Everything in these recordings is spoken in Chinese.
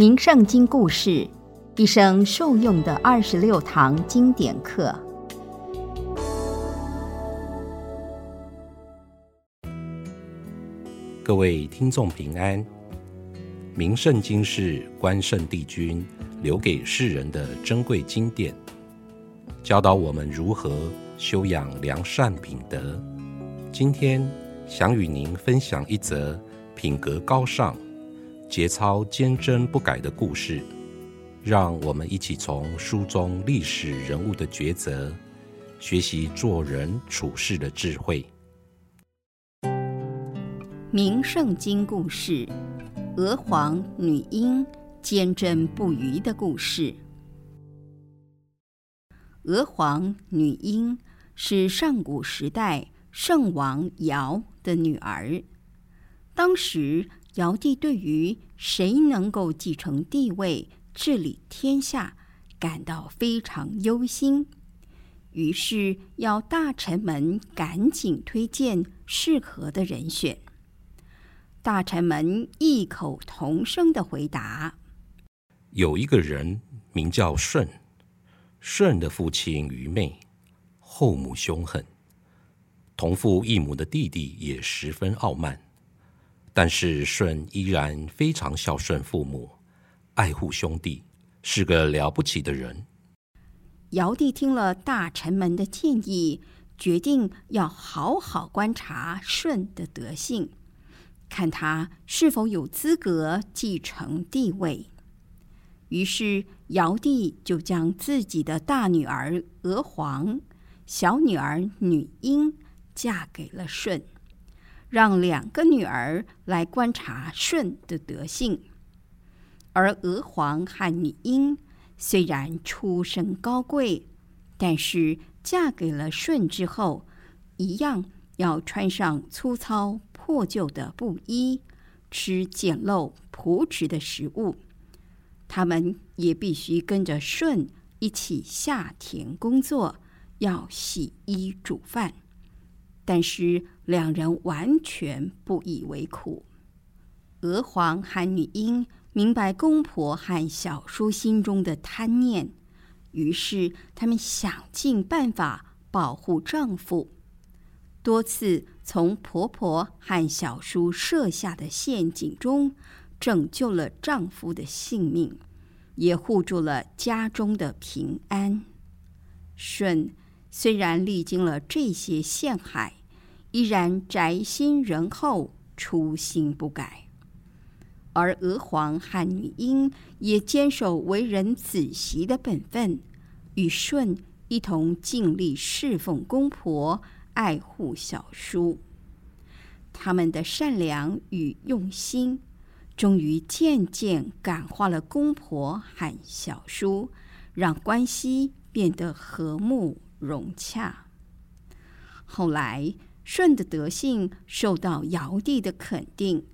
名圣经故事，一生受用的二十六堂经典课。各位听众平安。名圣经是关圣帝君留给世人的珍贵经典，教导我们如何修养良善品德。今天想与您分享一则品格高尚。节操坚贞不改的故事，让我们一起从书中历史人物的抉择，学习做人处事的智慧。名圣经故事：娥皇女英坚贞不渝的故事。娥皇女英是上古时代圣王尧的女儿，当时。尧帝对于谁能够继承帝位、治理天下，感到非常忧心，于是要大臣们赶紧推荐适合的人选。大臣们异口同声的回答：“有一个人名叫舜，舜的父亲愚昧，后母凶狠，同父异母的弟弟也十分傲慢。”但是舜依然非常孝顺父母，爱护兄弟，是个了不起的人。尧帝听了大臣们的建议，决定要好好观察舜的德性，看他是否有资格继承帝位。于是尧帝就将自己的大女儿娥皇、小女儿女英嫁给了舜。让两个女儿来观察舜的德性，而娥皇和女英虽然出身高贵，但是嫁给了舜之后，一样要穿上粗糙破旧的布衣，吃简陋朴质的食物。他们也必须跟着舜一起下田工作，要洗衣煮饭。但是两人完全不以为苦。娥皇和女英明白公婆和小叔心中的贪念，于是他们想尽办法保护丈夫，多次从婆婆和小叔设下的陷阱中拯救了丈夫的性命，也护住了家中的平安。舜虽然历经了这些陷害。依然宅心仁厚，初心不改。而娥皇和女英也坚守为人子媳的本分，与舜一同尽力侍奉公婆，爱护小叔。他们的善良与用心，终于渐渐感化了公婆和小叔，让关系变得和睦融洽。后来。舜的德性受到尧帝的肯定，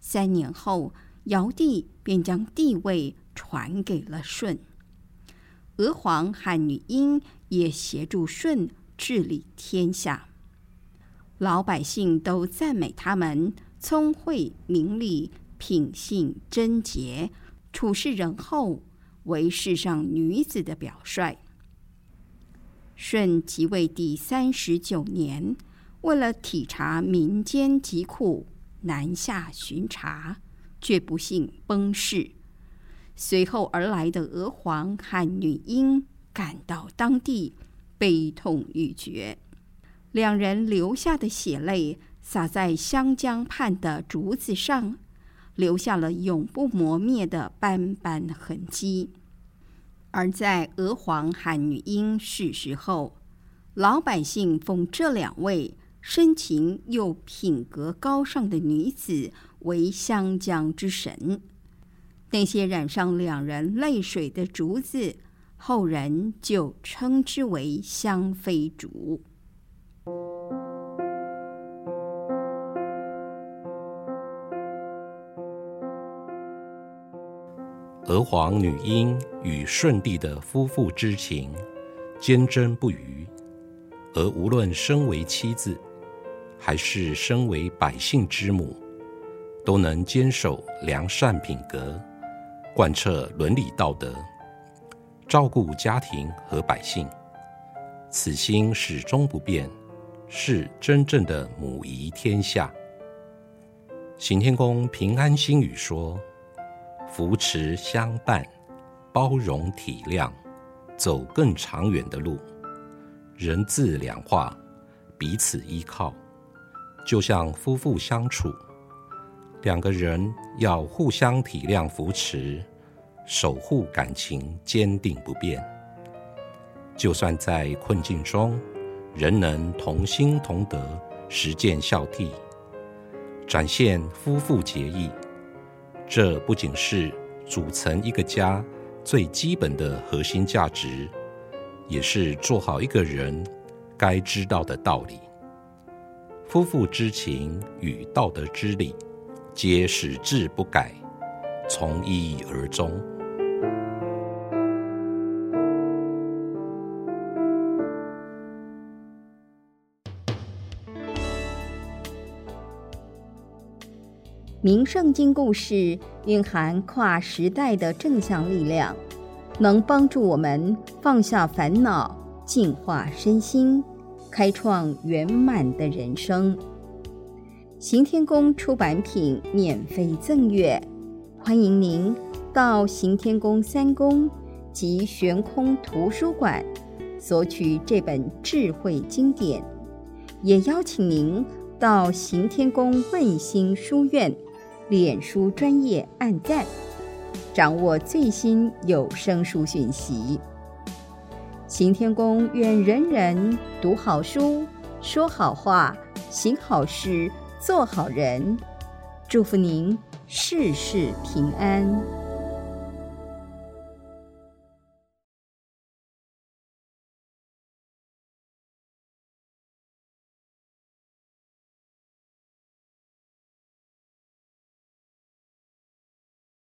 三年后，尧帝便将帝位传给了舜。娥皇和女英也协助舜治理天下，老百姓都赞美他们聪慧明理、品性贞洁、处事仁厚，为世上女子的表率。舜即位第三十九年。为了体察民间疾苦，南下巡查，却不幸崩逝。随后而来的娥皇和女英赶到当地，悲痛欲绝。两人流下的血泪洒在湘江畔的竹子上，留下了永不磨灭的斑斑痕迹。而在娥皇和女英逝世后，老百姓奉这两位。深情又品格高尚的女子为湘江之神，那些染上两人泪水的竹子，后人就称之为湘妃竹。娥皇女英与舜帝的夫妇之情坚贞不渝，而无论身为妻子。还是身为百姓之母，都能坚守良善品格，贯彻伦理道德，照顾家庭和百姓，此心始终不变，是真正的母仪天下。行天宫平安心语说：扶持相伴，包容体谅，走更长远的路，人字两化，彼此依靠，就像夫妇相处。两个人要互相体谅、扶持，守护感情，坚定不变。就算在困境中，仍能同心同德，实践孝悌，展现夫妇节义。这不仅是组成一个家最基本的核心价值，也是做好一个人该知道的道理。夫妇之情与道德之理。皆始志不改，从一而终。名圣经故事蕴含跨时代的正向力量，能帮助我们放下烦恼，净化身心，开创圆满的人生。行天宫出版品免费赠阅，欢迎您到行天宫三宫及悬空图书馆索取这本智慧经典，也邀请您到行天宫问心书院脸书专业按赞，掌握最新有声书讯息。行天宫愿人人读好书，说好话，行好事。做好人，祝福您事事平安。